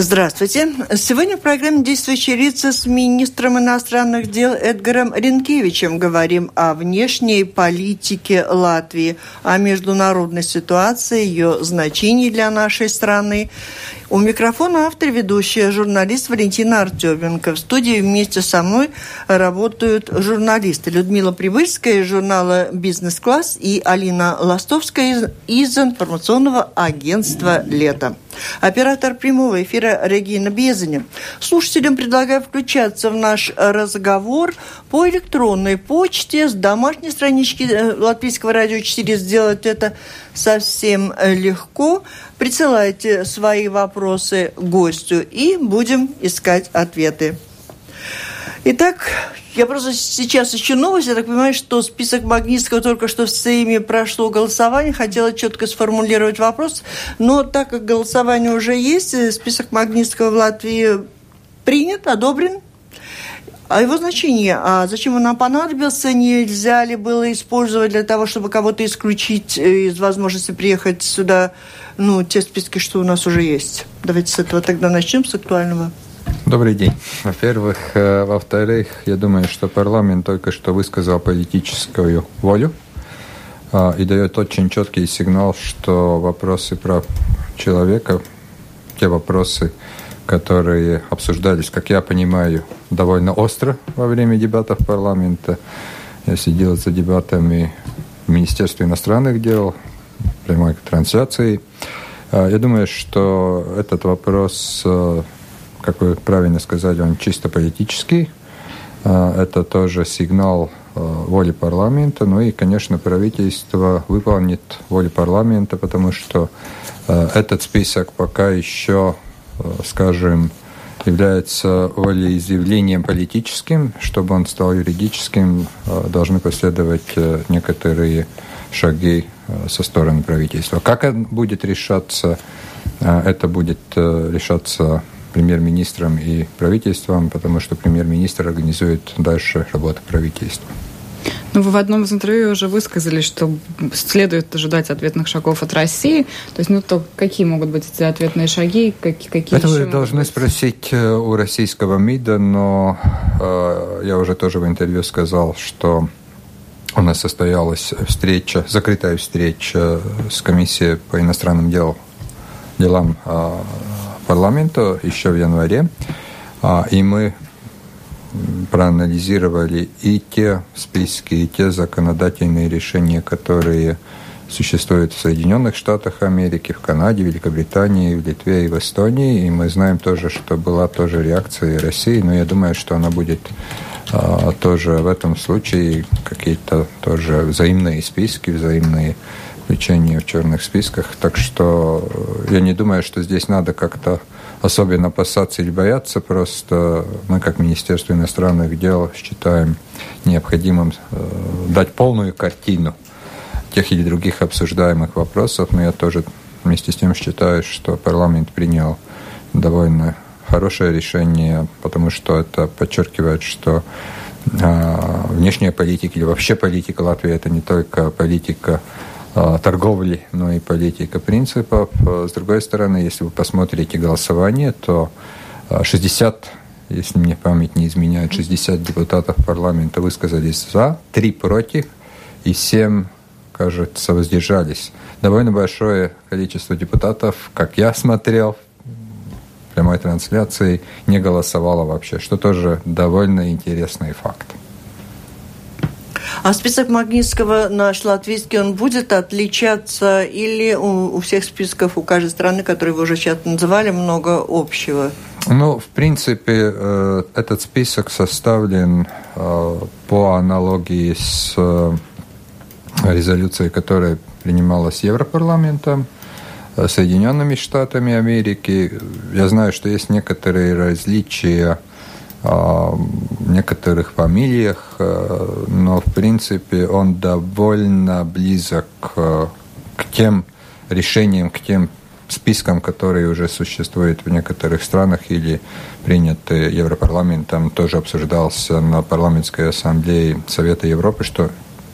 Здравствуйте. Сегодня в программе «Действующие лица» с министром иностранных дел Эдгаром Ренкевичем говорим о внешней политике Латвии, о международной ситуации, ее значении для нашей страны. У микрофона автор ведущая журналист Валентина Артеменко. В студии вместе со мной работают журналисты Людмила Привычская из журнала «Бизнес-класс» и Алина Ластовская из информационного агентства «Лето». Оператор прямого эфира Регина Безаня. Слушателям предлагаю включаться в наш разговор по электронной почте с домашней странички э, Латвийского радио 4. Сделать это совсем легко. Присылайте свои вопросы гостю и будем искать ответы. Итак, я просто сейчас ищу новость. Я так понимаю, что список Магнитского только что в Сейме прошло голосование. Хотела четко сформулировать вопрос. Но так как голосование уже есть, э, список Магнитского в Латвии принят, одобрен. А его значение, а зачем он нам понадобился, нельзя ли было использовать для того, чтобы кого-то исключить э, из возможности приехать сюда, ну, те списки, что у нас уже есть? Давайте с этого тогда начнем, с актуального. Добрый день. Во-первых. Э, во-вторых, я думаю, что парламент только что высказал политическую волю э, и дает очень четкий сигнал, что вопросы прав человека, те вопросы, которые обсуждались, как я понимаю, довольно остро во время дебатов парламента. Я сидел за дебатами в Министерстве иностранных дел, прямой трансляции. Э, я думаю, что этот вопрос как вы правильно сказали, он чисто политический. А, это тоже сигнал а, воли парламента. Ну и, конечно, правительство выполнит волю парламента, потому что а, этот список пока еще, скажем, является волеизъявлением политическим. Чтобы он стал юридическим, должны последовать некоторые шаги со стороны правительства. Как это будет решаться, это будет решаться премьер-министром и правительством, потому что премьер-министр организует дальше работу правительства. Ну, вы в одном из интервью уже высказали, что следует ожидать ответных шагов от России. То есть, ну, то какие могут быть эти ответные шаги? Какие, какие Это вы должны быть? спросить э, у российского МИДа, но э, я уже тоже в интервью сказал, что у нас состоялась встреча, закрытая встреча с комиссией по иностранным делам, делам э, парламента еще в январе, а, и мы проанализировали и те списки, и те законодательные решения, которые существуют в Соединенных Штатах Америки, в Канаде, Великобритании, в Литве и в Эстонии. И мы знаем тоже, что была тоже реакция России, но я думаю, что она будет а, тоже в этом случае какие-то тоже взаимные списки, взаимные включение в черных списках. Так что э, я не думаю, что здесь надо как-то особенно опасаться или бояться. Просто мы, как Министерство иностранных дел, считаем необходимым э, дать полную картину тех или других обсуждаемых вопросов. Но я тоже вместе с тем считаю, что парламент принял довольно хорошее решение, потому что это подчеркивает, что э, внешняя политика или вообще политика Латвии это не только политика торговли, но и политика принципов. А, с другой стороны, если вы посмотрите голосование, то 60, а, если мне память не изменяет, 60 депутатов парламента высказались за, 3 против и 7, кажется, воздержались. Довольно большое количество депутатов, как я смотрел прямой трансляции, не голосовало вообще, что тоже довольно интересный факт. А список Магнитского наш латвийский, он будет отличаться или у, у всех списков, у каждой страны, которые вы уже сейчас называли, много общего? Ну, в принципе, э, этот список составлен э, по аналогии с э, резолюцией, которая принималась Европарламентом, Соединенными Штатами Америки. Я знаю, что есть некоторые различия некоторых фамилиях, э, но в принципе он довольно близок к тем решениям, к тем спискам, которые уже существуют в некоторых странах или приняты Европарламентом, тоже обсуждался на парламентской ассамблее Совета Европы, что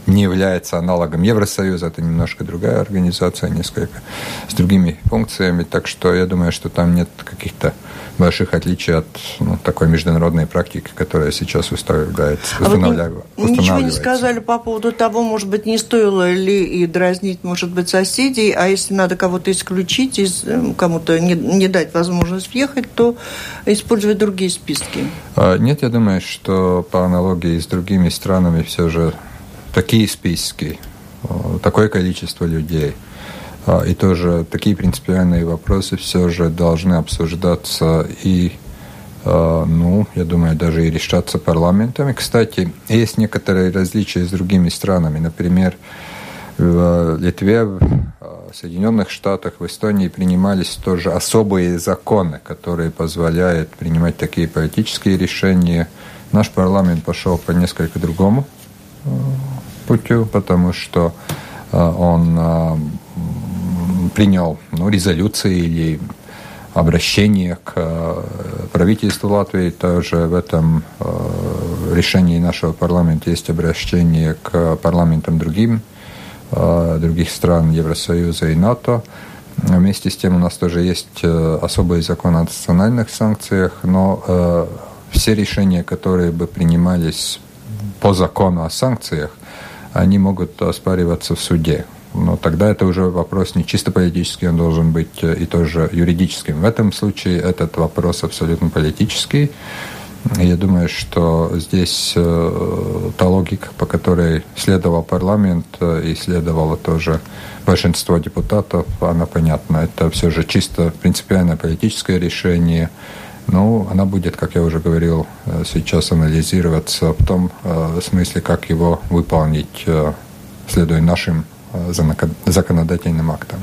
не является аналогом Евросоюза, это немножко другая организация, несколько с другими функциями, так что я думаю, что там нет каких-то больших отличий от ну, такой международной практики, которая сейчас устанавливается. А вот ничего не сказали по поводу того, может быть, не стоило ли и дразнить, может быть, соседей, а если надо кого-то исключить, из, эм, кому-то не, не дать возможность въехать, то использовать другие списки? А, нет, я думаю, что по аналогии с другими странами все же такие списки, такое количество людей – а, и тоже такие принципиальные вопросы все же должны обсуждаться и, а, ну, я думаю, даже и решаться парламентами. Кстати, есть некоторые различия с другими странами. Например, в Литве, в а, Соединенных Штатах, в Эстонии принимались тоже особые законы, которые позволяют принимать такие политические решения. Наш парламент пошел по несколько другому путю, потому что он принял ну, резолюции или обращение к э, правительству Латвии. Тоже в этом э, решении нашего парламента есть обращение к парламентам другим, э, других стран Евросоюза и НАТО. Вместе с тем у нас тоже есть особый закон о национальных санкциях, но все решения, которые бы принимались по закону о санкциях, они могут оспариваться в суде но тогда это уже вопрос не чисто политический, он должен быть э, и тоже юридическим. В этом случае этот вопрос абсолютно политический. Я думаю, что здесь э, та логика, по которой следовал парламент э, и следовало тоже большинство депутатов, она понятна. Это все же чисто принципиальное политическое решение. Ну, она будет, как я уже говорил, э, сейчас анализироваться в том э, смысле, как его выполнить, э, следуя нашим законодательным актом.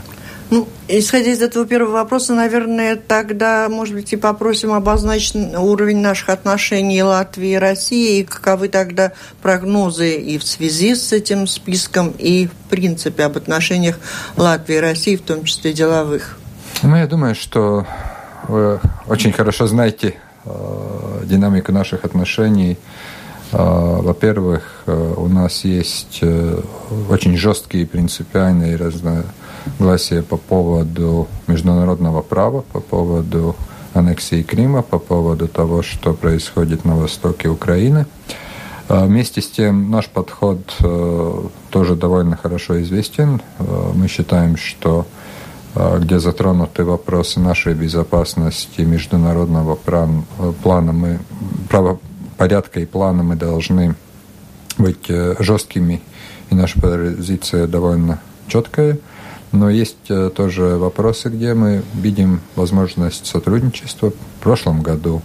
Ну, исходя из этого первого вопроса, наверное, тогда, может быть, и попросим обозначить уровень наших отношений Латвии и России, и каковы тогда прогнозы и в связи с этим списком, и в принципе об отношениях Латвии и России, в том числе деловых. Ну, я думаю, что вы очень хорошо знаете э, динамику наших отношений а, во-первых, э, у нас есть э, очень жесткие принципиальные разногласия по поводу международного права, по поводу аннексии Крыма, по поводу того, что происходит на востоке Украины. А, вместе с тем наш подход э, тоже довольно хорошо известен. Мы считаем, что где затронуты вопросы нашей безопасности международного плана, мы право, порядка и плана мы должны быть э, жесткими, и наша позиция довольно четкая. Но есть э, тоже вопросы, где мы видим возможность сотрудничества. В прошлом году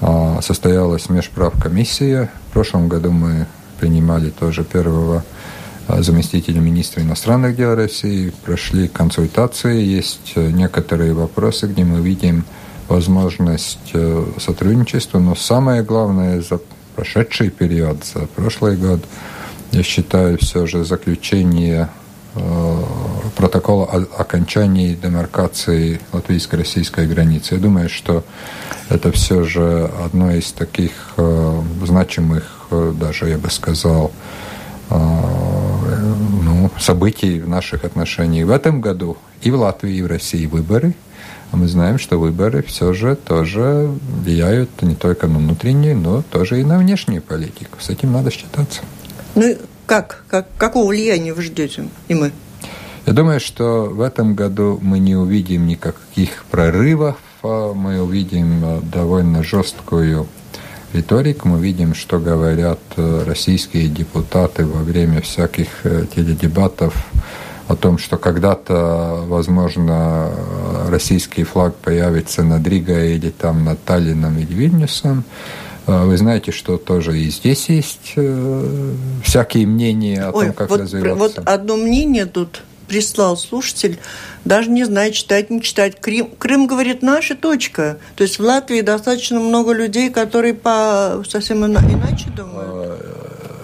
а, состоялась межправкомиссия. В прошлом году мы принимали тоже первого а, заместителя министра иностранных дел России, прошли консультации, есть э, некоторые вопросы, где мы видим возможность э, сотрудничества, но самое главное за прошедший период, за прошлый год, я считаю все же заключение э, протокола о окончании демаркации латвийско-российской границы. Я думаю, что это все же одно из таких значимых, даже я бы сказал, событий в наших отношениях. В этом году и в Латвии, и в России выборы – а мы знаем, что выборы все же тоже влияют не только на внутреннюю, но тоже и на внешнюю политику. С этим надо считаться. Ну как? как? Какого влияния вы ждете? И мы? Я думаю, что в этом году мы не увидим никаких прорывов, а мы увидим э, довольно жесткую риторику, мы видим, что говорят э, российские депутаты во время всяких э, теледебатов о том, что когда-то, возможно, российский флаг появится над Ригой или там над Таллином или Вильнюсом. Вы знаете, что тоже и здесь есть э, всякие мнения о Ой, том, как вот, развиваться. Вот одно мнение тут прислал слушатель, даже не знает, читать, не читать. Крым, Крым говорит, наша точка. То есть в Латвии достаточно много людей, которые по совсем иначе думают.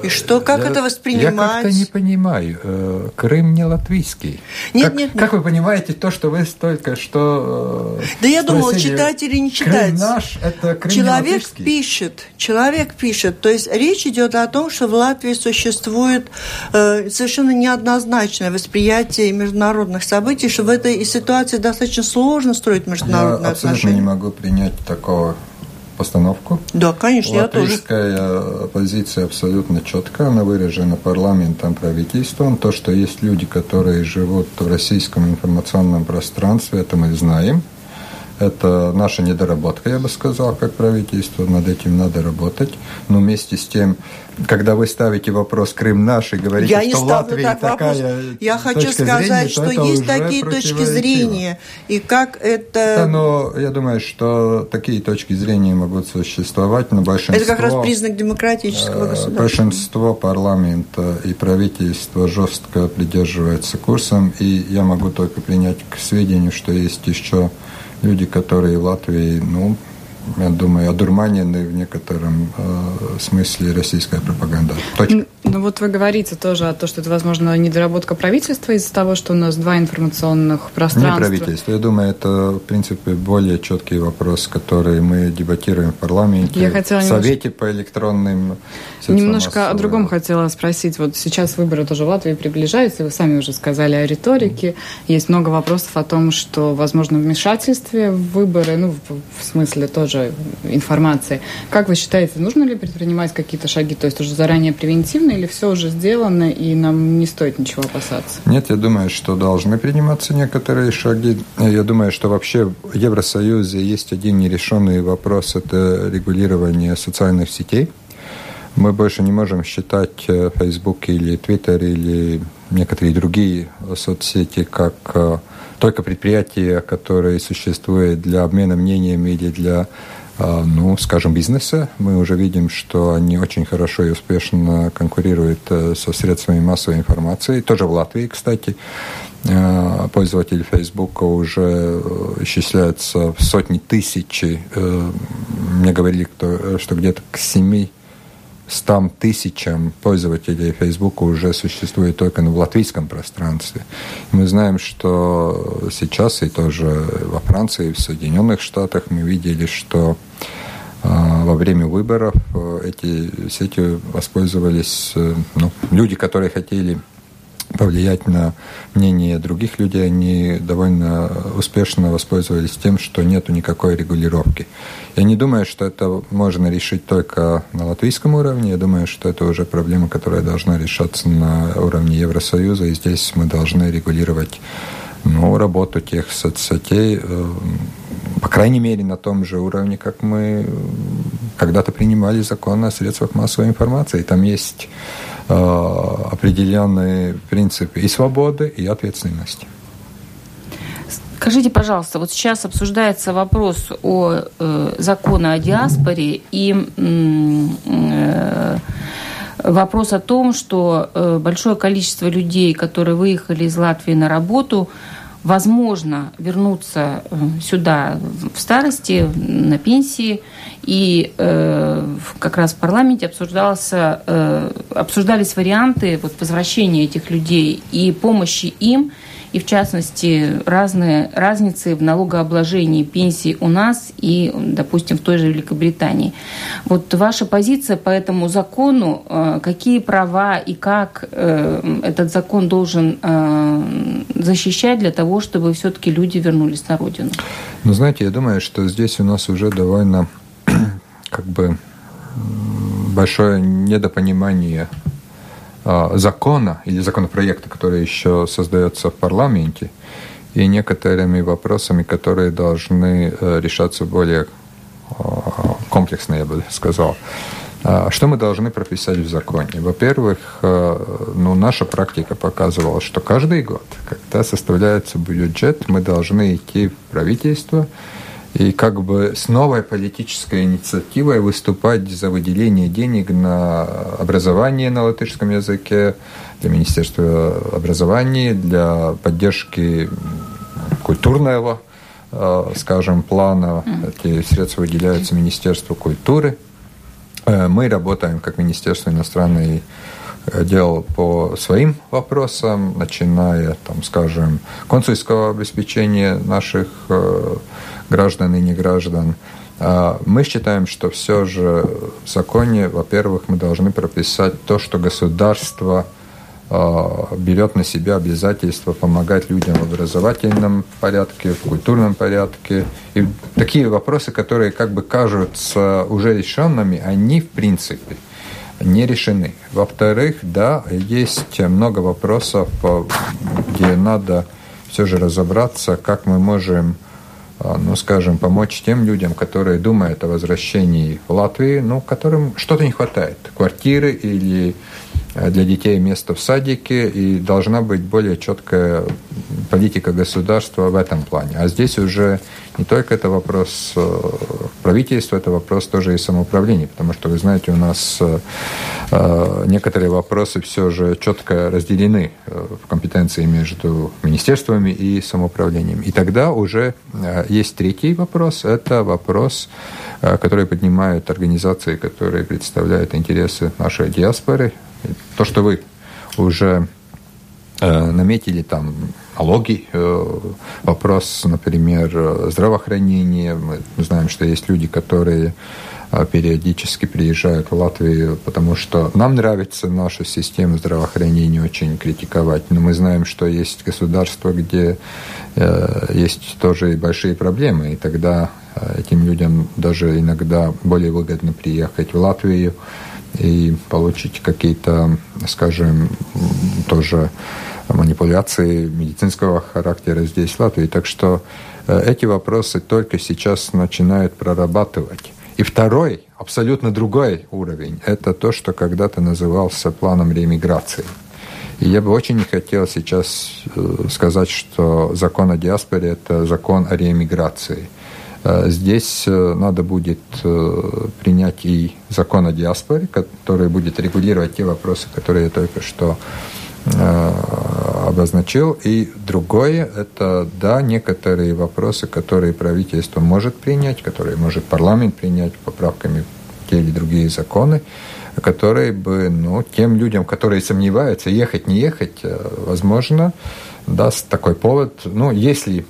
И что, как я, это воспринимать? Я как-то не понимаю. Э, Крым не латвийский. Нет, как, нет, нет. Как вы понимаете то, что вы только что Да я думала, читать или не читать. Крым наш, это Крым Человек пишет, человек пишет. То есть речь идет о том, что в Латвии существует э, совершенно неоднозначное восприятие международных событий, что в этой ситуации достаточно сложно строить международные я отношения. абсолютно не могу принять такого постановку. Да, конечно, я тоже. Латвийская позиция абсолютно четкая, она выражена парламентом, правительством. То, что есть люди, которые живут в российском информационном пространстве, это мы знаем. Это наша недоработка, я бы сказал, как правительство. Над этим надо работать. Но вместе с тем, когда вы ставите вопрос «Крым наш» и говорите, я что не Латвия так такая вопрос. Я хочу сказать, зрения, что есть такие точки зрения. И как это... это... Но я думаю, что такие точки зрения могут существовать, но большинство... Это как раз признак демократического э, государства. Большинство парламента и правительства жестко придерживается курсом, и я могу только принять к сведению, что есть еще люди, которые в Латвии, ну, я думаю, одурманены в некотором э, смысле российская пропаганда. Точка. Ну вот вы говорите тоже о том, что это, возможно, недоработка правительства из-за того, что у нас два информационных пространства. Не правительство. Я думаю, это, в принципе, более четкий вопрос, который мы дебатируем в парламенте, Я хотела в Совете немножко... по электронным Немножко о другом хотела спросить. Вот сейчас выборы тоже в Латвии приближаются, вы сами уже сказали о риторике. Есть много вопросов о том, что, возможно, вмешательстве в выборы, ну, в смысле тоже информации. Как вы считаете, нужно ли предпринимать какие-то шаги, то есть уже заранее превентивные, или все уже сделано, и нам не стоит ничего опасаться? Нет, я думаю, что должны приниматься некоторые шаги. Я думаю, что вообще в Евросоюзе есть один нерешенный вопрос – это регулирование социальных сетей. Мы больше не можем считать Facebook или Twitter или некоторые другие соцсети как только предприятия, которые существуют для обмена мнениями или для ну, скажем, бизнеса. Мы уже видим, что они очень хорошо и успешно конкурируют со средствами массовой информации. Тоже в Латвии, кстати. Пользователи Facebook уже исчисляются в сотни тысяч. Мне говорили, что где-то к 7 100 тысячам пользователей Facebook уже существует только в латвийском пространстве. Мы знаем, что сейчас и тоже во Франции, и в Соединенных Штатах мы видели, что во время выборов эти сети воспользовались ну, люди, которые хотели повлиять на мнение других людей, они довольно успешно воспользовались тем, что нету никакой регулировки. Я не думаю, что это можно решить только на латвийском уровне. Я думаю, что это уже проблема, которая должна решаться на уровне Евросоюза, и здесь мы должны регулировать ну, работу тех соцсетей, по крайней мере, на том же уровне, как мы когда-то принимали закон о средствах массовой информации. Там есть определенные принципы и свободы, и ответственности. Скажите, пожалуйста, вот сейчас обсуждается вопрос о э, законе о диаспоре и э, вопрос о том, что э, большое количество людей, которые выехали из Латвии на работу, возможно вернуться э, сюда в старости, на пенсии. И э, как раз в парламенте обсуждался, э, обсуждались варианты вот, возвращения этих людей и помощи им – и в частности разные разницы в налогообложении пенсий у нас и, допустим, в той же Великобритании. Вот ваша позиция по этому закону, э, какие права и как э, этот закон должен э, защищать для того, чтобы все-таки люди вернулись на родину? Ну, знаете, я думаю, что здесь у нас уже довольно как бы большое недопонимание закона или законопроекта, который еще создается в парламенте, и некоторыми вопросами, которые должны э, решаться более а, комплексно, я бы сказал. Что мы должны прописать в законе? Во-первых, э, ну, наша практика показывала, что каждый год, когда составляется бюджет, мы должны идти в правительство и как бы с новой политической инициативой выступать за выделение денег на образование на латышском языке, для Министерства образования, для поддержки культурного, э, скажем, плана. Эти средства выделяются Министерству культуры. Мы работаем как Министерство иностранных дел по своим вопросам, начиная, там, скажем, консульского обеспечения наших граждан и неграждан, а, мы считаем, что все же в законе, во-первых, мы должны прописать то, что государство а, берет на себя обязательство помогать людям в образовательном порядке, в культурном порядке. И такие вопросы, которые как бы кажутся уже решенными, они в принципе не решены. Во-вторых, да, есть много вопросов, где надо все же разобраться, как мы можем а, ну, скажем, помочь тем людям, которые думают о возвращении в Латвию, ну, которым что-то не хватает. Квартиры или для детей место в садике, и должна быть более четкая политика государства в этом плане. А здесь уже не только это вопрос э, правительства, это вопрос тоже и самоуправления, потому что, вы знаете, у нас э, некоторые вопросы все же четко разделены в компетенции между министерствами и самоуправлением. И тогда уже есть третий вопрос, это вопрос, который поднимают организации, которые представляют интересы нашей диаспоры, то, что вы уже э, наметили там налоги, э, вопрос, например, здравоохранения. Мы знаем, что есть люди, которые э, периодически приезжают в Латвию, потому что нам нравится наша система здравоохранения очень критиковать, но мы знаем, что есть государства, где есть тоже и большие проблемы, и тогда этим людям даже иногда более выгодно приехать в Латвию, и получить какие-то, скажем, тоже манипуляции медицинского характера здесь, в Латвии. Так что э, эти вопросы только сейчас начинают прорабатывать. И второй, абсолютно другой уровень, это то, что когда-то назывался планом реэмиграции. И я бы очень не хотел сейчас э, сказать, что закон о диаспоре – это закон о реэмиграции – здесь э, надо будет э, принять и закон о диаспоре, который будет регулировать те вопросы, которые я только что обозначил. И другое – это, да, некоторые вопросы, которые правительство может принять, которые может парламент принять поправками те или другие законы, которые бы, ну, тем людям, которые сомневаются, ехать, не ехать, возможно, даст такой повод. Ну, если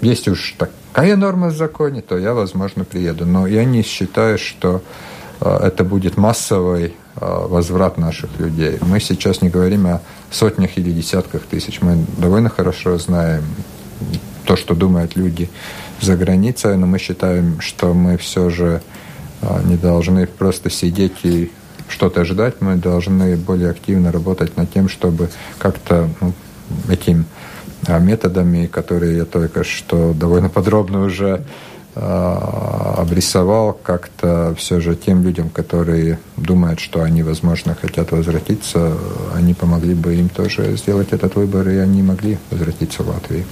есть уж такая норма в законе, то я, возможно, приеду. Но я не считаю, что э, это будет массовый э, возврат наших людей. Мы сейчас не говорим о сотнях или десятках тысяч. Мы довольно хорошо знаем то, что думают люди за границей, но мы считаем, что мы все же э, не должны просто сидеть и что-то ждать, мы должны более активно работать над тем, чтобы как-то ну, этим методами, которые я только что довольно подробно уже а, обрисовал как-то все же тем людям, которые думают, что они, возможно, хотят возвратиться, они помогли бы им тоже сделать этот выбор, и они могли возвратиться в Латвию.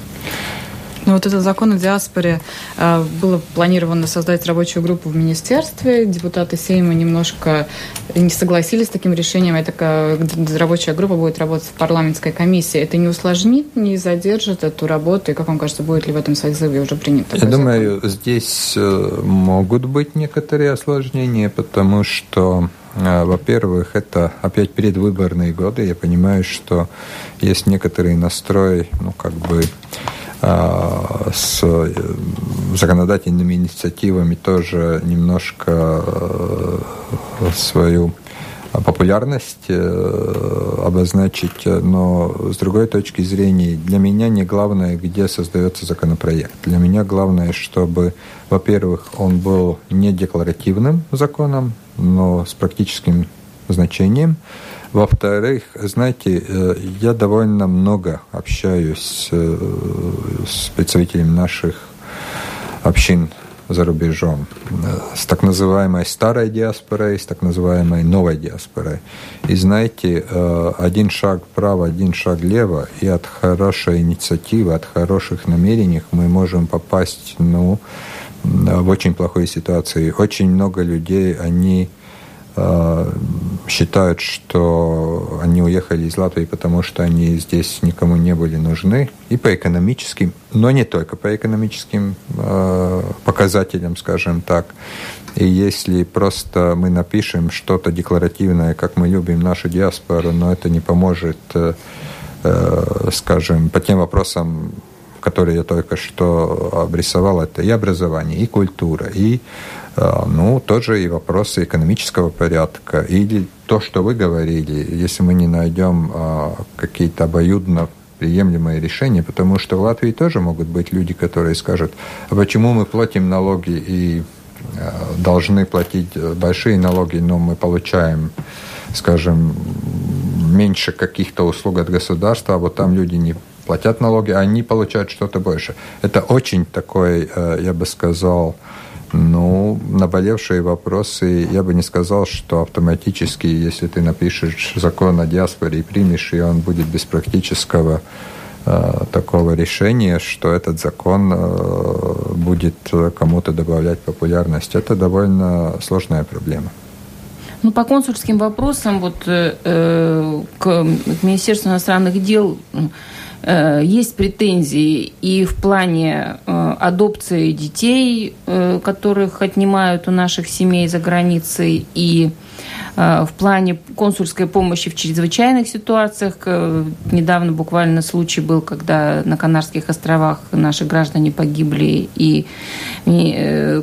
Ну вот этот закон о диаспоре э, было планировано создать рабочую группу в министерстве. Депутаты Сейма немножко не согласились с таким решением. Это рабочая группа будет работать в парламентской комиссии. Это не усложнит, не задержит эту работу? И как вам кажется, будет ли в этом созыве уже принято? Я закон? думаю, здесь э, могут быть некоторые осложнения, потому что э, во-первых, это опять предвыборные годы. Я понимаю, что есть некоторый настрой, ну, как бы с э, законодательными инициативами тоже немножко э, свою популярность э, обозначить, но с другой точки зрения, для меня не главное, где создается законопроект. Для меня главное, чтобы, во-первых, он был не декларативным законом, но с практическим значением. Во-вторых, знаете, э, я довольно много общаюсь э, с представителями наших общин за рубежом, с так называемой старой диаспорой, с так называемой новой диаспорой. И знаете, э, один шаг вправо, один шаг влево, и от хорошей инициативы, от хороших намерений мы можем попасть ну, в очень плохой ситуации. Очень много людей, они считают, что они уехали из Латвии, потому что они здесь никому не были нужны, и по экономическим, но не только по экономическим э, показателям, скажем так. И если просто мы напишем что-то декларативное, как мы любим нашу диаспору, но это не поможет, э, э, скажем, по тем вопросам, которые я только что обрисовал, это и образование, и культура, и э, ну, тоже и вопросы экономического порядка, или то, что вы говорили, если мы не найдем э, какие-то обоюдно приемлемые решения, потому что в Латвии тоже могут быть люди, которые скажут, а почему мы платим налоги и э, должны платить большие налоги, но мы получаем, скажем, меньше каких-то услуг от государства, а вот там люди не платят налоги, а они получают что-то больше. Это очень такой, э, я бы сказал, ну, наболевшие вопросы, я бы не сказал, что автоматически, если ты напишешь закон о диаспоре и примешь, и он будет без практического э, такого решения, что этот закон э, будет кому-то добавлять популярность. Это довольно сложная проблема. Ну, по консульским вопросам, вот э, к, к Министерству иностранных дел Э, есть претензии и в плане э, адопции детей, э, которых отнимают у наших семей за границей, и в плане консульской помощи в чрезвычайных ситуациях. Недавно буквально случай был, когда на Канарских островах наши граждане погибли, и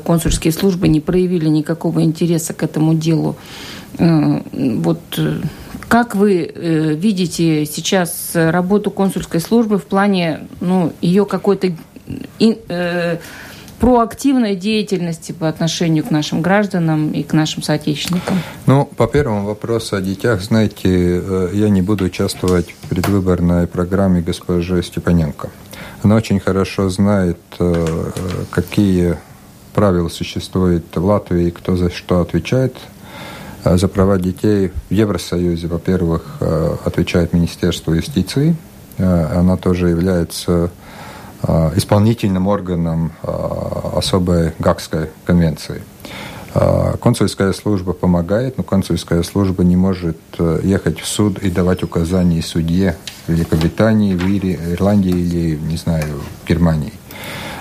консульские службы не проявили никакого интереса к этому делу. Вот как вы э, видите сейчас работу консульской службы в плане ну, ее какой-то э, проактивной деятельности по отношению к нашим гражданам и к нашим соотечественникам? Ну, по первому вопросу о детях, знаете, э, я не буду участвовать в предвыборной программе госпожи Степаненко. Она очень хорошо знает, э, какие правила существуют в Латвии, кто за что отвечает за права детей в Евросоюзе, во-первых, э, отвечает Министерство юстиции. Э, она тоже является исполнительным органом особой Гагской конвенции. Консульская служба помогает, но консульская служба не может ехать в суд и давать указания судье в Великобритании, в Ирландии или, не знаю, в Германии.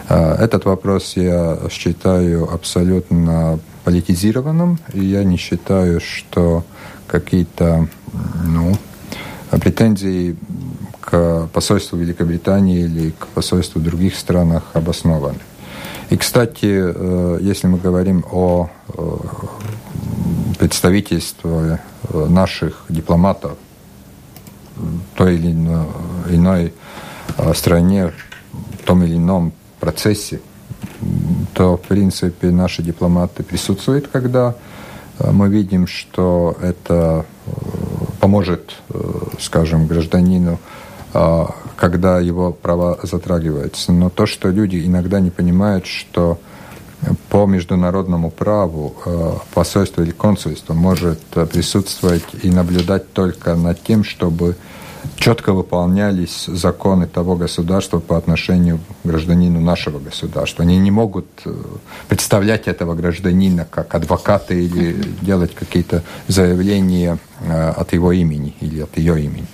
Этот вопрос я считаю абсолютно политизированным, и я не считаю, что какие-то ну, претензии к посольству Великобритании или к посольству в других странах обоснованы. И, кстати, э, если мы говорим о э, представительстве э, наших дипломатов той или иной стране, в том или ином процессе, то, в принципе, наши дипломаты присутствуют, когда э, мы видим, что это э, поможет, э, скажем, гражданину, когда его права затрагиваются. Но то, что люди иногда не понимают, что по международному праву посольство или консульство может присутствовать и наблюдать только над тем, чтобы четко выполнялись законы того государства по отношению к гражданину нашего государства. Они не могут э, представлять этого гражданина как адвоката или делать какие-то заявления э, от его имени или от ее имени.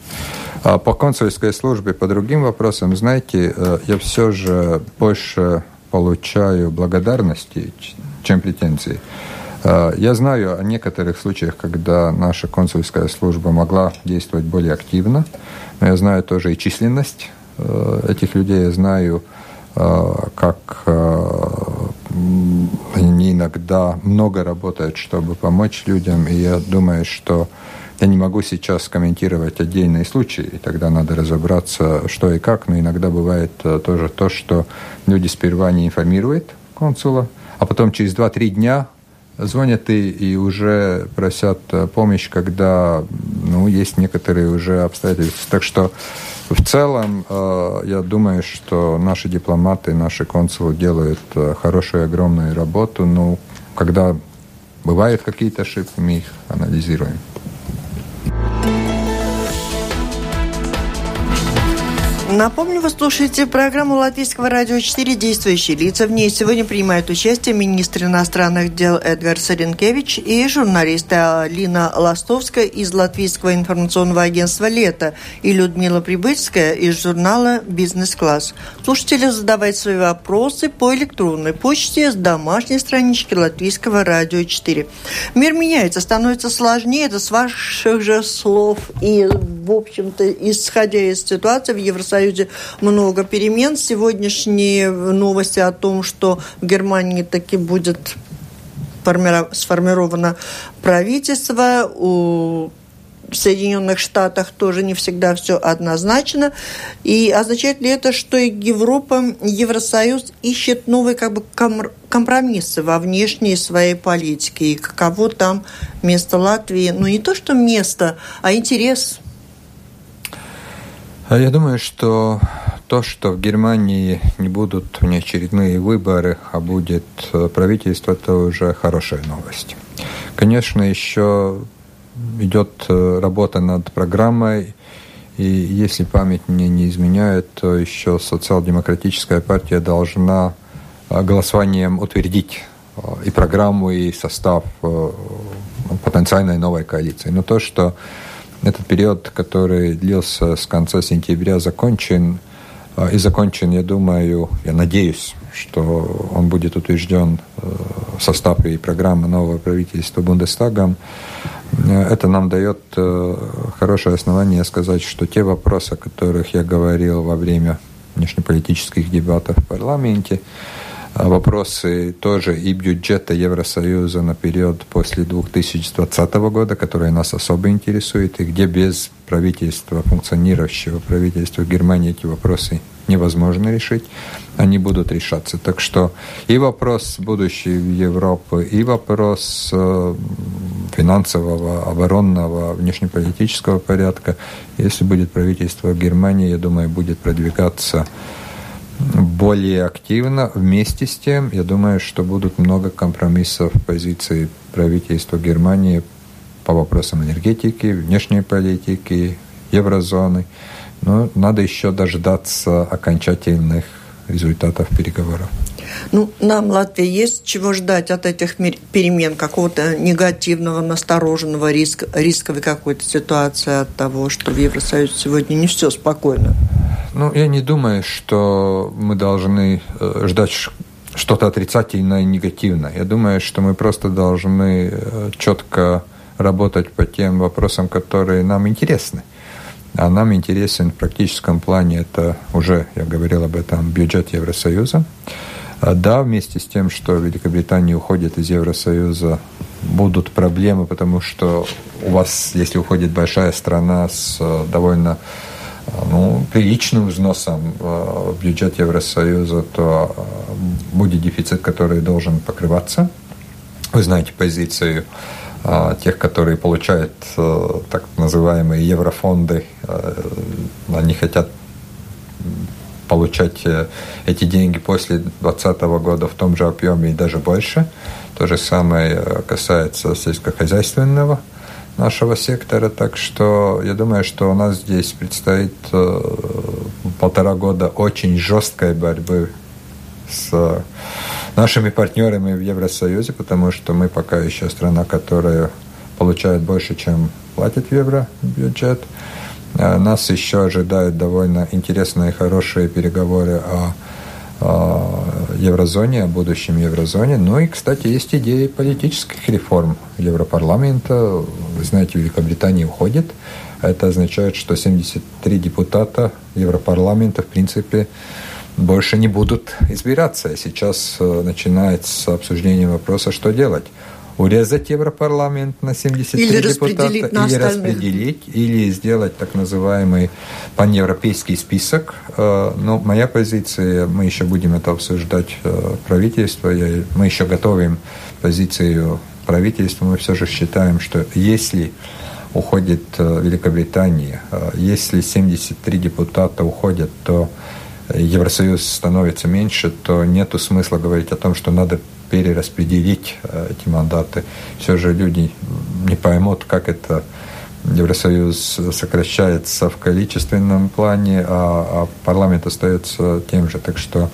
А по консульской службе, по другим вопросам, знаете, э, я все же больше получаю благодарности, чем претензий. Э, я знаю о некоторых случаях, когда наша консульская служба могла действовать более активно, но я знаю тоже и численность э, этих людей, я знаю, э, как они иногда много работают, чтобы помочь людям, и я думаю, что я не могу сейчас комментировать отдельные случаи, и тогда надо разобраться, что и как, но иногда бывает тоже то, что люди сперва не информируют консула, а потом через 2-3 дня звонят и, и уже просят э, помощь, когда ну, есть некоторые уже обстоятельства. Так что в целом э, я думаю, что наши дипломаты, наши консулы делают э, хорошую огромную работу. Но когда бывают какие-то ошибки, мы их анализируем. Напомню, вы слушаете программу Латвийского радио 4 «Действующие лица». В ней сегодня принимают участие министр иностранных дел Эдгар Саренкевич и журналисты Алина Ластовская из Латвийского информационного агентства «Лето» и Людмила Прибыльская из журнала «Бизнес-класс». Слушатели задавайте свои вопросы по электронной почте с домашней странички Латвийского радио 4. Мир меняется, становится сложнее. Это с ваших же слов и, в общем-то, исходя из ситуации в Евросоюзе, Союзе много перемен. Сегодняшние новости о том, что в Германии таки будет сформировано правительство, у в Соединенных Штатах тоже не всегда все однозначно. И означает ли это, что Европа, Евросоюз ищет новые как бы компромиссы во внешней своей политике? И каково там место Латвии? Ну, не то, что место, а интерес я думаю, что то, что в Германии не будут внеочередные выборы, а будет э, правительство, это уже хорошая новость. Конечно, еще идет э, работа над программой, и если память мне не изменяет, то еще социал-демократическая партия должна э, голосованием утвердить и программу, и состав потенциальной новой коалиции. Но то, что этот период, который длился с конца сентября, закончен. А, и закончен, я думаю, я надеюсь, что он будет утвержден э, состав и программа нового правительства Бундестагом. Э, это нам дает э, хорошее основание сказать, что те вопросы, о которых я говорил во время внешнеполитических дебатов в парламенте, вопросы тоже и бюджета Евросоюза на период после 2020 года, который нас особо интересует, и где без правительства, функционирующего правительства Германии эти вопросы невозможно решить, они будут решаться. Так что и вопрос будущей Европы, и вопрос э, финансового, оборонного, внешнеполитического порядка, если будет правительство Германии, я думаю, будет продвигаться более активно. Вместе с тем, я думаю, что будут много компромиссов позиции правительства Германии по вопросам энергетики, внешней политики, еврозоны. Но надо еще дождаться окончательных результатов переговоров. Ну, нам, Латвии, есть чего ждать от этих перемен, какого-то негативного, настороженного риска, рисковой какой-то ситуации от того, что в Евросоюзе сегодня не все спокойно? Ну, я не думаю, что мы должны э, ждать что-то отрицательное и негативное. Я думаю, что мы просто должны э, четко работать по тем вопросам, которые нам интересны. А нам интересен в практическом плане, это уже, я говорил об этом, бюджет Евросоюза. А да, вместе с тем, что Великобритания уходит из Евросоюза, будут проблемы, потому что у вас, если уходит большая страна с э, довольно ну, приличным взносом в бюджет Евросоюза, то э, будет дефицит, который должен покрываться. Вы знаете позицию тех, которые получают так называемые еврофонды. Они хотят получать э, эти деньги после 2020 года в том же объеме и даже больше. То же самое э, касается сельскохозяйственного нашего сектора. Так что я думаю, что у нас здесь предстоит э, полтора года очень жесткой борьбы с нашими партнерами в Евросоюзе, потому что мы пока еще страна, которая получает больше, чем платит в евробюджет. Э, нас еще ожидают довольно интересные, хорошие переговоры о еврозоне, о будущем еврозоне. Ну и, кстати, есть идеи политических реформ Европарламента. Вы знаете, Великобритания уходит. Это означает, что 73 депутата Европарламента, в принципе, больше не будут избираться. Сейчас э, начинается обсуждение вопроса, что делать урезать Европарламент на 73 или депутата, на или остальных. распределить, или сделать так называемый паневропейский список. Э, но моя позиция, мы еще будем это обсуждать э, правительство, мы еще готовим позицию правительства, мы все же считаем, что если уходит э, Великобритания, если 73 депутата уходят, то Евросоюз становится меньше, то нет смысла говорить о том, что надо перераспределить э, эти мандаты. Все же люди не поймут, как это Евросоюз сокращается в количественном плане, а, а парламент остается тем же. Так что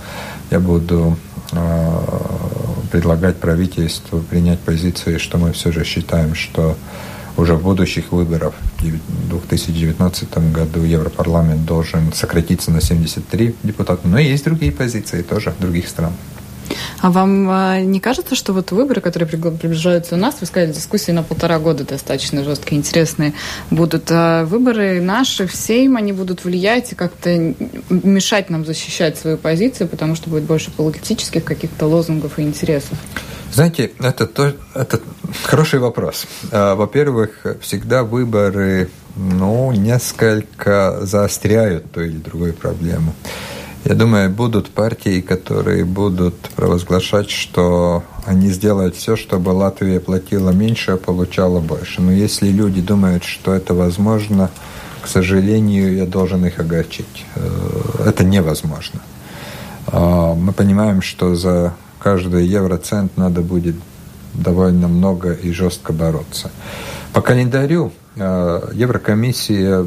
я буду э, предлагать правительству принять позиции, что мы все же считаем, что уже в будущих выборах в 2019 году Европарламент должен сократиться на 73 депутата. Но есть другие позиции тоже других стран. А вам а, не кажется, что вот выборы, которые приближаются у нас, вы сказали, дискуссии на полтора года достаточно жесткие, интересные будут, а выборы наши в Сейм, они будут влиять и как-то мешать нам защищать свою позицию, потому что будет больше политических каких-то лозунгов и интересов? Знаете, это, то, это хороший вопрос. А, во-первых, всегда выборы ну, несколько заостряют ту или другую проблему. Я думаю, будут партии, которые будут провозглашать, что они сделают все, чтобы Латвия платила меньше, а получала больше. Но если люди думают, что это возможно, к сожалению, я должен их огорчить. Э, это невозможно. А, мы понимаем, что за каждый евроцент надо будет довольно много и жестко бороться. По календарю э, Еврокомиссия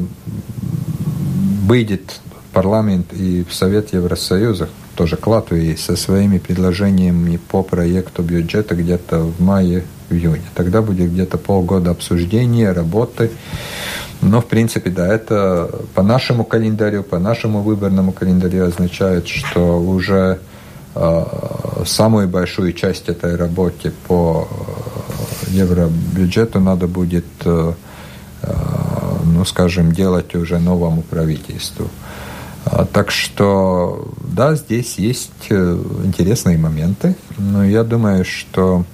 выйдет парламент и в Совет Евросоюза, тоже к Латвии, со своими предложениями по проекту бюджета где-то в мае-июне. Тогда будет где-то полгода обсуждения, работы. Но, в принципе, да, это по нашему календарю, по нашему выборному календарю означает, что уже э, самую большую часть этой работы по э, евробюджету надо будет, э, э, ну, скажем, делать уже новому правительству. А, так что, да, здесь есть э, интересные моменты, но я думаю, что,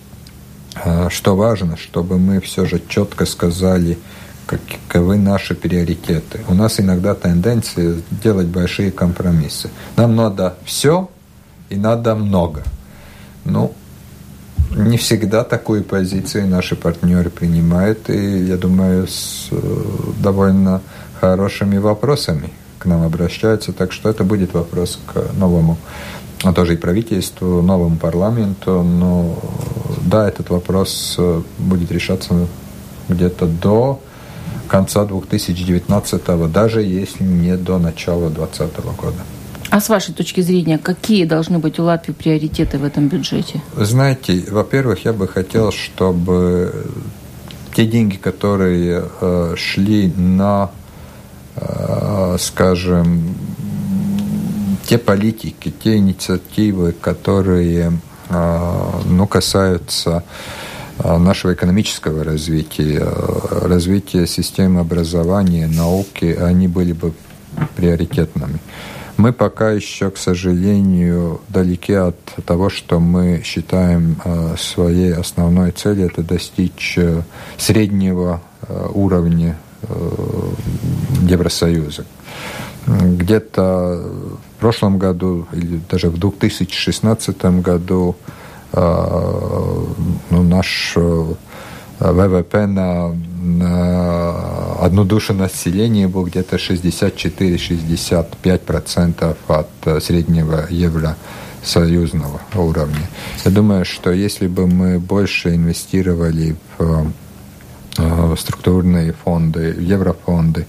э, что важно, чтобы мы все же четко сказали, каковы наши приоритеты. У нас иногда тенденция делать большие компромиссы. Нам надо все и надо много. Ну, не всегда такую позицию наши партнеры принимают, и я думаю, с э, довольно хорошими вопросами к нам обращаются. Так что это будет вопрос к новому, а тоже и правительству, новому парламенту. Но да, этот вопрос э, будет решаться где-то до конца 2019, даже если не до начала 2020 года. А с вашей точки зрения, какие должны быть у Латвии приоритеты в этом бюджете? Знаете, во-первых, я бы хотел, чтобы те деньги, которые э, шли на скажем, те политики, те инициативы, которые э, ну, касаются э, нашего экономического развития, развития системы образования, науки, они были бы приоритетными. Мы пока еще, к сожалению, далеки от того, что мы считаем своей основной целью, это достичь среднего уровня Э, Евросоюза. Где-то в прошлом году или даже в 2016 году э, ну, наш э, ВВП на, на одну душу населения был где-то 64-65% от среднего евросоюзного уровня. Я думаю, что если бы мы больше инвестировали в Э, структурные фонды, еврофонды,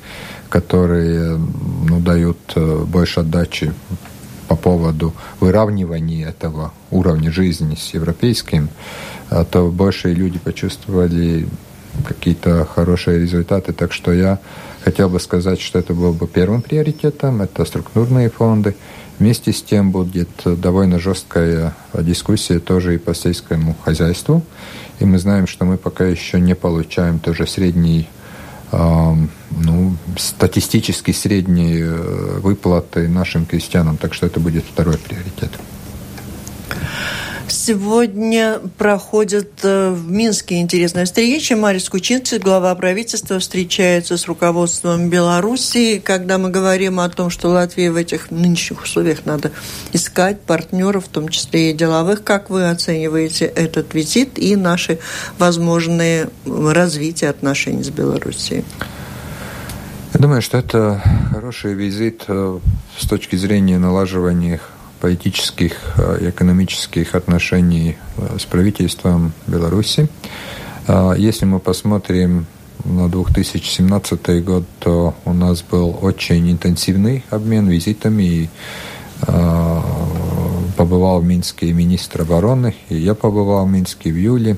которые ну, дают э, больше отдачи по поводу выравнивания этого уровня жизни с европейским, э, то больше люди почувствовали какие-то хорошие результаты. Так что я хотел бы сказать, что это был бы первым приоритетом, это структурные фонды. Вместе с тем будет довольно жесткая дискуссия тоже и по сельскому хозяйству. И мы знаем, что мы пока еще не получаем тоже средний ну, статистически средние э, выплаты нашим крестьянам, так что это будет второй приоритет. Сегодня проходит э, в Минске интересная встреча. Марис Кучинцев, глава правительства, встречается с руководством Беларуси. Когда мы говорим о том, что Латвии в этих нынешних условиях надо искать партнеров, в том числе и деловых, как вы оцениваете этот визит и наши возможные развития отношений с Белоруссией? Я думаю, что это хороший визит э, с точки зрения налаживания политических э, и экономических отношений э, с правительством Беларуси. Э, если мы посмотрим на 2017 год, то у нас был очень интенсивный обмен визитами. И, э, побывал в Минске министр обороны, и я побывал в Минске в июле.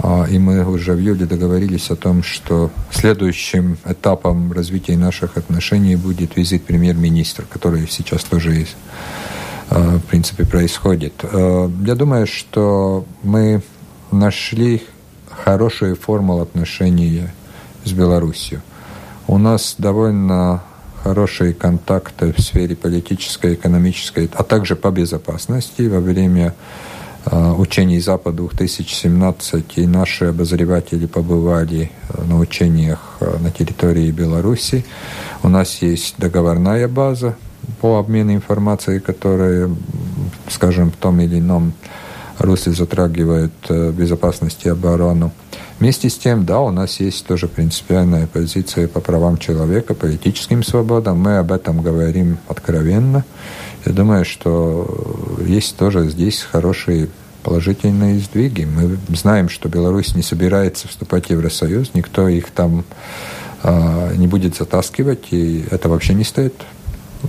А, и мы уже в июле договорились о том, что следующим этапом развития наших отношений будет визит премьер-министра, который сейчас тоже есть, а, в принципе, происходит. А, я думаю, что мы нашли хорошую формулу отношений с Беларусью. У нас довольно хорошие контакты в сфере политической, экономической, а также по безопасности во время Э, учений Запад-2017, и наши обозреватели побывали э, на учениях э, на территории Беларуси. У нас есть договорная база по обмену информацией, которая, скажем, в том или ином русле затрагивает безопасность и оборону. Вместе с тем, да, у нас есть тоже принципиальная позиция по правам человека, политическим свободам. Мы об этом говорим откровенно. Я думаю, что есть тоже здесь хорошие положительные сдвиги. Мы знаем, что Беларусь не собирается вступать в Евросоюз, никто их там э, не будет затаскивать, и это вообще не стоит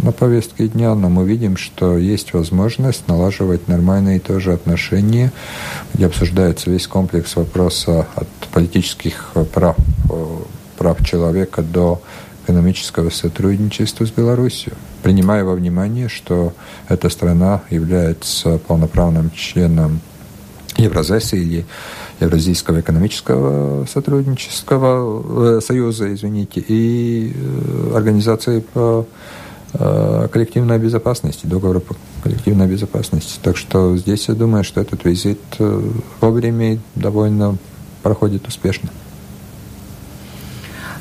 на повестке дня, но мы видим, что есть возможность налаживать нормальные тоже отношения, где обсуждается весь комплекс вопроса от политических прав, прав человека до экономического сотрудничества с Беларусью, принимая во внимание, что эта страна является полноправным членом Евразеса или Евразийского экономического сотруднического э, союза, извините, и э, организации по э, коллективной безопасности, договора по коллективной безопасности. Так что здесь я думаю, что этот визит вовремя довольно проходит успешно.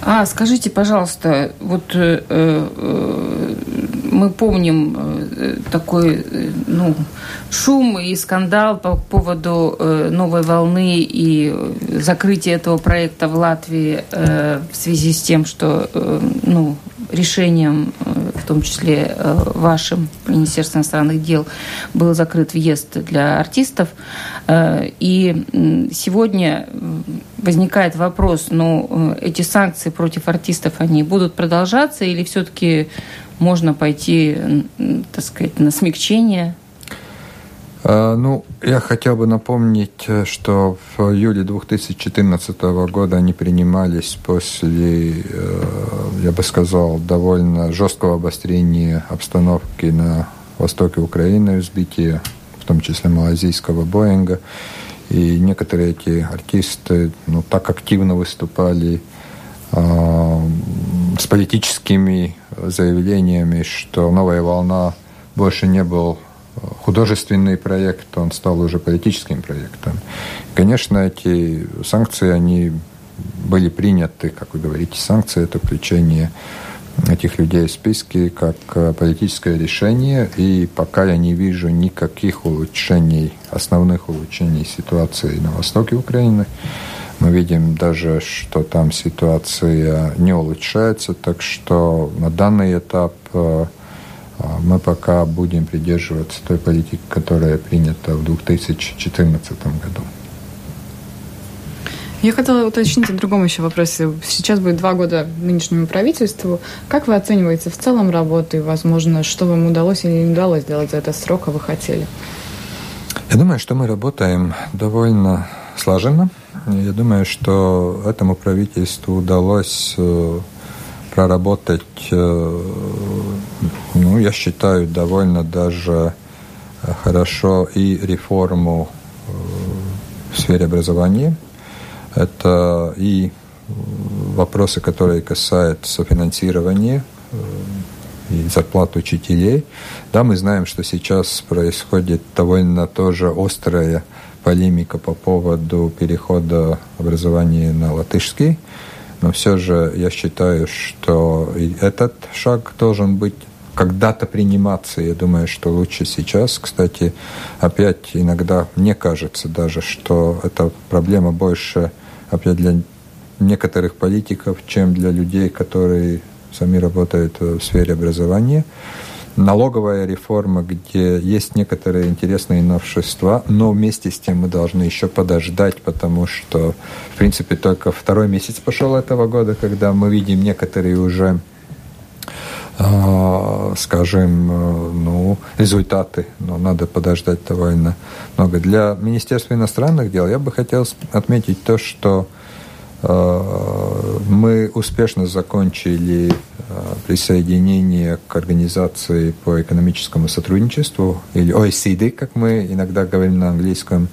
А скажите, пожалуйста, вот э, э, мы помним э, такой э, ну, шум и скандал по поводу э, новой волны и э, закрытия этого проекта в Латвии э, в связи с тем, что э, ну, решением, э, в том числе э, вашим Министерством иностранных дел, был закрыт въезд для артистов. Э, и сегодня возникает вопрос, ну, эти санкции против артистов, они будут продолжаться или все-таки можно пойти, так сказать, на смягчение ну, я хотел бы напомнить, э, что в июле 2014 года они принимались после, э, я бы сказал, довольно жесткого обострения обстановки на востоке Украины, взбития, в том числе малазийского Боинга. И некоторые эти артисты ну, так активно выступали э, с политическими заявлениями, что новая волна больше не был художественный проект, он стал уже политическим проектом. Конечно, эти санкции, они были приняты, как вы говорите, санкции, это включение этих людей в списки как политическое решение, и пока я не вижу никаких улучшений, основных улучшений ситуации на востоке Украины. Мы видим даже, что там ситуация не улучшается, так что на данный этап э, мы пока будем придерживаться той политики, которая принята в 2014 году. Я хотела уточнить о другом еще вопросе. Сейчас будет два года нынешнему правительству. Как вы оцениваете в целом работу и, возможно, что вам удалось или не удалось сделать за этот срок, а вы хотели? Я думаю, что мы работаем довольно слаженно. Я думаю, что этому правительству удалось э, проработать, э, ну, я считаю, довольно даже хорошо и реформу э, в сфере образования. Это и вопросы, которые касаются финансирования э, и зарплат учителей. Да, мы знаем, что сейчас происходит довольно тоже острая полемика по поводу перехода образования на латышский. Но все же я считаю, что этот шаг должен быть когда-то приниматься. Я думаю, что лучше сейчас. Кстати, опять иногда мне кажется даже, что эта проблема больше опять для некоторых политиков, чем для людей, которые сами работают в сфере образования. налоговая реформа, где есть некоторые интересные новшества, но вместе с тем мы должны еще подождать, потому что, в принципе, только второй месяц пошел этого года, когда мы видим некоторые уже скажем, э, ну, результаты, но надо подождать довольно много. Для Министерства иностранных дел я бы хотел отметить то, что э, мы успешно закончили э, присоединение к организации по экономическому сотрудничеству, или OECD, как мы иногда говорим на английском,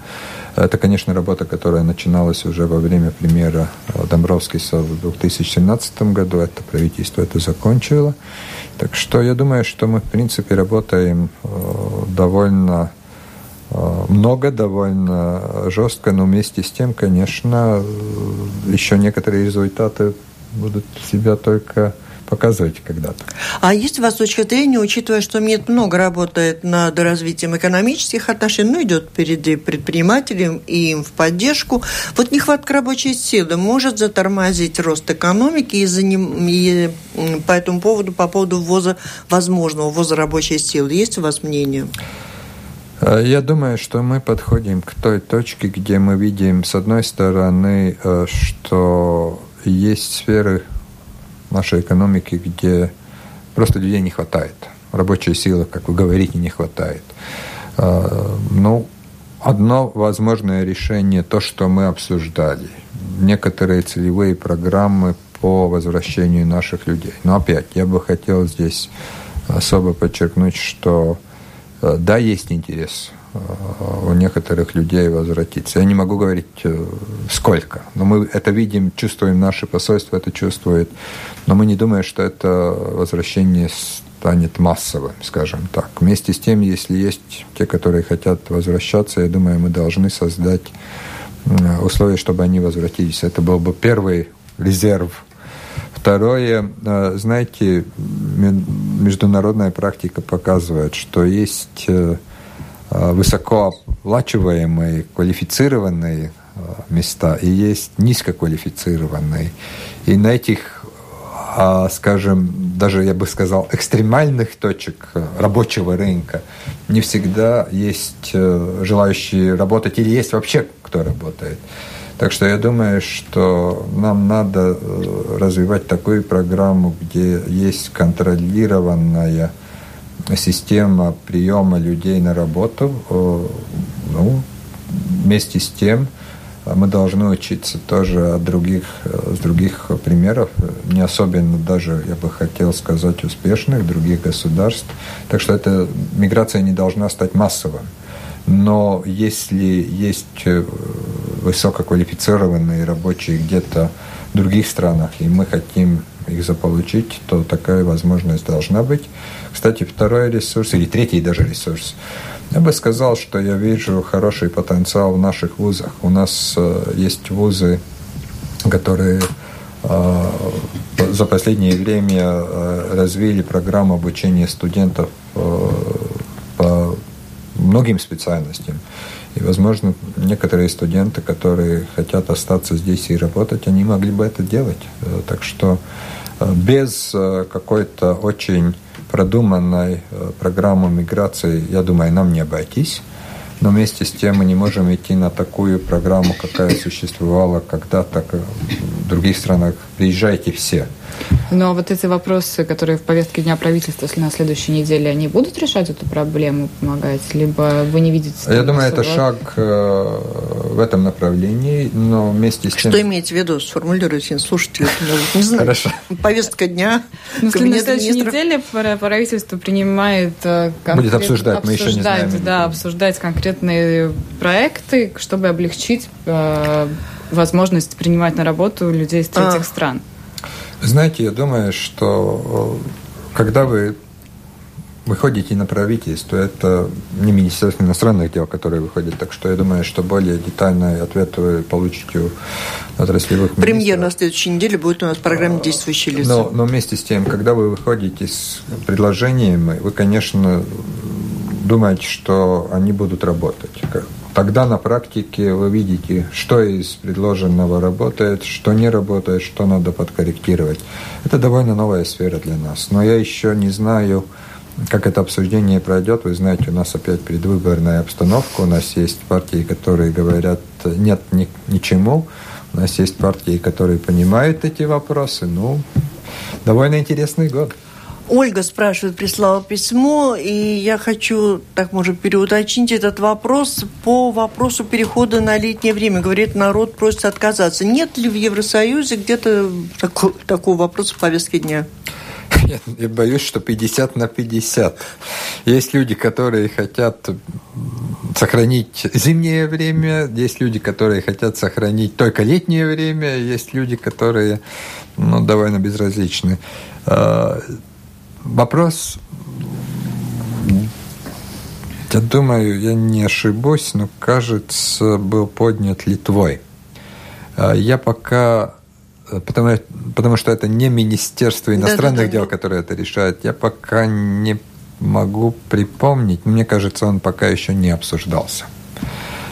это, конечно, работа, которая начиналась уже во время премьера Домбровскиса в 2017 году. Это правительство это закончило. Так что я думаю, что мы, в принципе, работаем э, довольно э, много, довольно жестко, но вместе с тем, конечно, э, еще некоторые результаты будут себя только показывать когда-то. А есть у вас точка зрения, учитывая, что МИД много работает над развитием экономических отношений, ну, идет впереди предпринимателям и им в поддержку, вот нехватка рабочей силы может затормозить рост экономики и, за ним, и по этому поводу, по поводу ввоза, возможного ввоза рабочей силы. Есть у вас мнение? Э, я думаю, что мы подходим к той точке, где мы видим, с одной стороны, э, что есть сферы нашей экономики, где просто людей не хватает. Рабочей силы, как вы говорите, не хватает. А, ну, одно возможное решение, то, что мы обсуждали. Некоторые целевые программы по возвращению наших людей. Но опять, я бы хотел здесь особо подчеркнуть, что э, да, есть интерес у некоторых людей возвратиться. Я не могу говорить э, сколько, но мы это видим, чувствуем, наше посольство это чувствует, но мы не думаем, что это возвращение станет массовым, скажем так. Вместе с тем, если есть те, которые хотят возвращаться, я думаю, мы должны создать условия, чтобы они возвратились. Это был бы первый резерв. Второе, э, знаете, международная практика показывает, что есть э, Э, высокооплачиваемые, квалифицированные э, места и есть низкоквалифицированные. И на этих, а, скажем, даже я бы сказал, экстремальных точек э, рабочего рынка не всегда есть желающие работать или есть вообще кто работает. Так что я думаю, что нам надо развивать такую программу, где есть контролированная система приема людей на работу, э, ну, вместе с тем э, мы должны учиться тоже от других, э, с других примеров, не особенно даже, я бы хотел сказать, успешных других государств. Так что эта миграция не должна стать массовой. Но если есть высококвалифицированные рабочие где-то в других странах, и мы хотим их заполучить, то такая возможность должна быть. Кстати, второй ресурс, или третий даже ресурс, я бы сказал, что я вижу хороший потенциал в наших вузах. У нас э, есть вузы, которые э, за последнее время э, развили программу обучения студентов по многим специальностям. И, возможно, некоторые студенты, которые хотят остаться здесь и работать, они могли бы это делать. Так что без э, какой-то очень продуманной программы миграции, я думаю, нам не обойтись. Но вместе с тем мы не можем идти на такую программу, какая существовала когда-то в других странах. Приезжайте все. Но вот эти вопросы, которые в повестке дня правительства на следующей неделе, они будут решать эту проблему, помогать? Либо вы не видите... Я думаю, это шаг э, в этом направлении, но вместе с тем... Что имеете в виду? Сформулируйте, слушатели, не знаю. Хорошо. Повестка дня, ну, На следующей неделе правительство принимает... Э, Будет обсуждать, мы еще не знаем. Да, обсуждать конкретные проекты, чтобы облегчить э, возможность принимать на работу людей из третьих а. стран. Знаете, я думаю, что э, когда вы выходите на правительство, это не Министерство иностранных дел, которое выходит, так что я думаю, что более детальный ответ вы получите у отраслевых министров. Премьер на следующей неделе будет у нас в программе «Действующие лица». Но, но вместе с тем, когда вы выходите с предложением, вы, конечно, думаете, что они будут работать. Тогда на практике вы видите, что из предложенного работает, что не работает, что надо подкорректировать. Это довольно новая сфера для нас. Но я еще не знаю, как это обсуждение пройдет, вы знаете, у нас опять предвыборная обстановка, у нас есть партии, которые говорят нет ни, ничему, у нас есть партии, которые понимают эти вопросы, ну, довольно интересный год. Ольга спрашивает, прислала письмо, и я хочу, так может, переуточнить этот вопрос по вопросу перехода на летнее время. Говорит, народ просит отказаться. Нет ли в Евросоюзе где-то такого, такого вопроса в повестке дня? Я, я боюсь, что 50 на 50. Есть люди, которые хотят сохранить зимнее время, есть люди, которые хотят сохранить только летнее время, есть люди, которые ну, довольно безразличны. Вопрос, я думаю, я не ошибусь, но кажется, был поднят Литвой. А, я пока потому, потому что это не Министерство иностранных да, да, да. дел, которое это решает. Я пока не могу припомнить. Мне кажется, он пока еще не обсуждался.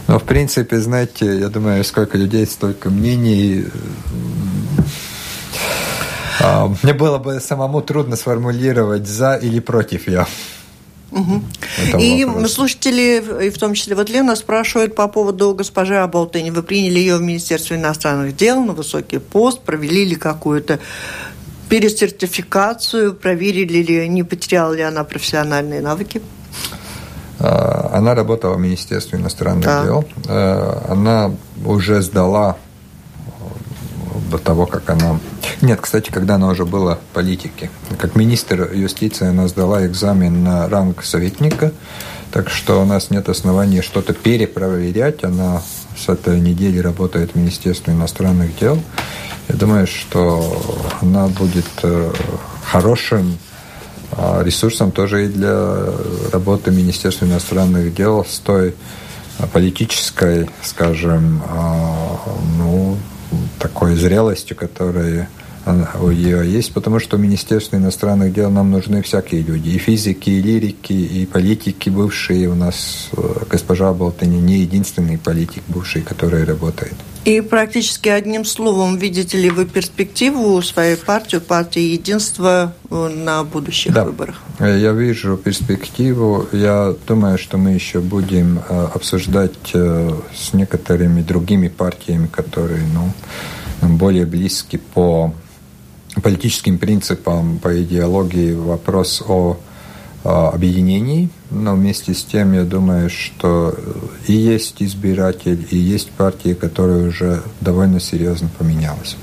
Но, в принципе, знаете, я думаю, сколько людей, столько мнений. Мне было бы самому трудно сформулировать за или против я. Угу. И вопрос. слушатели, и в том числе вот Лена спрашивает по поводу госпожи Аболтыни. Вы приняли ее в Министерство иностранных дел на высокий пост, провели ли какую-то пересертификацию, проверили ли, не потеряла ли она профессиональные навыки? А, она работала в Министерстве иностранных да. дел. Э, она уже сдала до того, как она... Нет, кстати, когда она уже была в политике. Как министр юстиции она сдала экзамен на ранг советника, так что у нас нет оснований что-то перепроверять. Она с этой недели работает в Министерстве иностранных дел. Я думаю, что она будет э, хорошим а, ресурсом тоже и для работы Министерства иностранных дел с той политической, скажем, ну, такой зрелостью, которая у нее есть, потому что Министерство иностранных дел нам нужны всякие люди, и физики, и лирики, и политики бывшие. У нас э, госпожа Болтани не единственный политик бывший, который работает. И практически одним словом, видите ли вы перспективу своей партии, партии единства э, на будущих да. выборах? Я вижу перспективу. Я думаю, что мы еще будем э, обсуждать с некоторыми другими партиями, которые ну, более близки по политическим принципам, по идеологии вопрос о, о объединении, но вместе с тем я думаю, что и есть избиратель, и есть партии, которая уже довольно серьезно поменялась.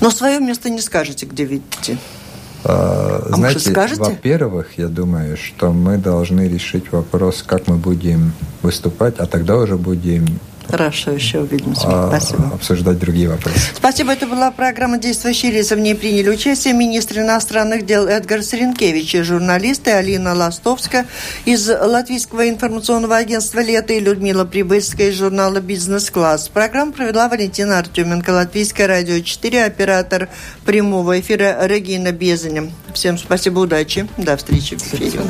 Но свое место не скажете, где видите? А, а Знаете, во-первых, я думаю, что мы должны решить вопрос, как мы будем выступать, а тогда уже будем Хорошо, еще увидимся. А, Спасибо. Обсуждать другие вопросы. Спасибо. Это была программа «Действующие лица». В ней приняли участие министр иностранных дел Эдгар Сренкевич и журналисты Алина Ластовская из Латвийского информационного агентства «Лето» и Людмила Прибыльская из журнала «Бизнес-класс». Программу провела Валентина Артеменко, Латвийское радио 4, оператор прямого эфира Регина Безаня. Всем спасибо, удачи. До встречи в эфире.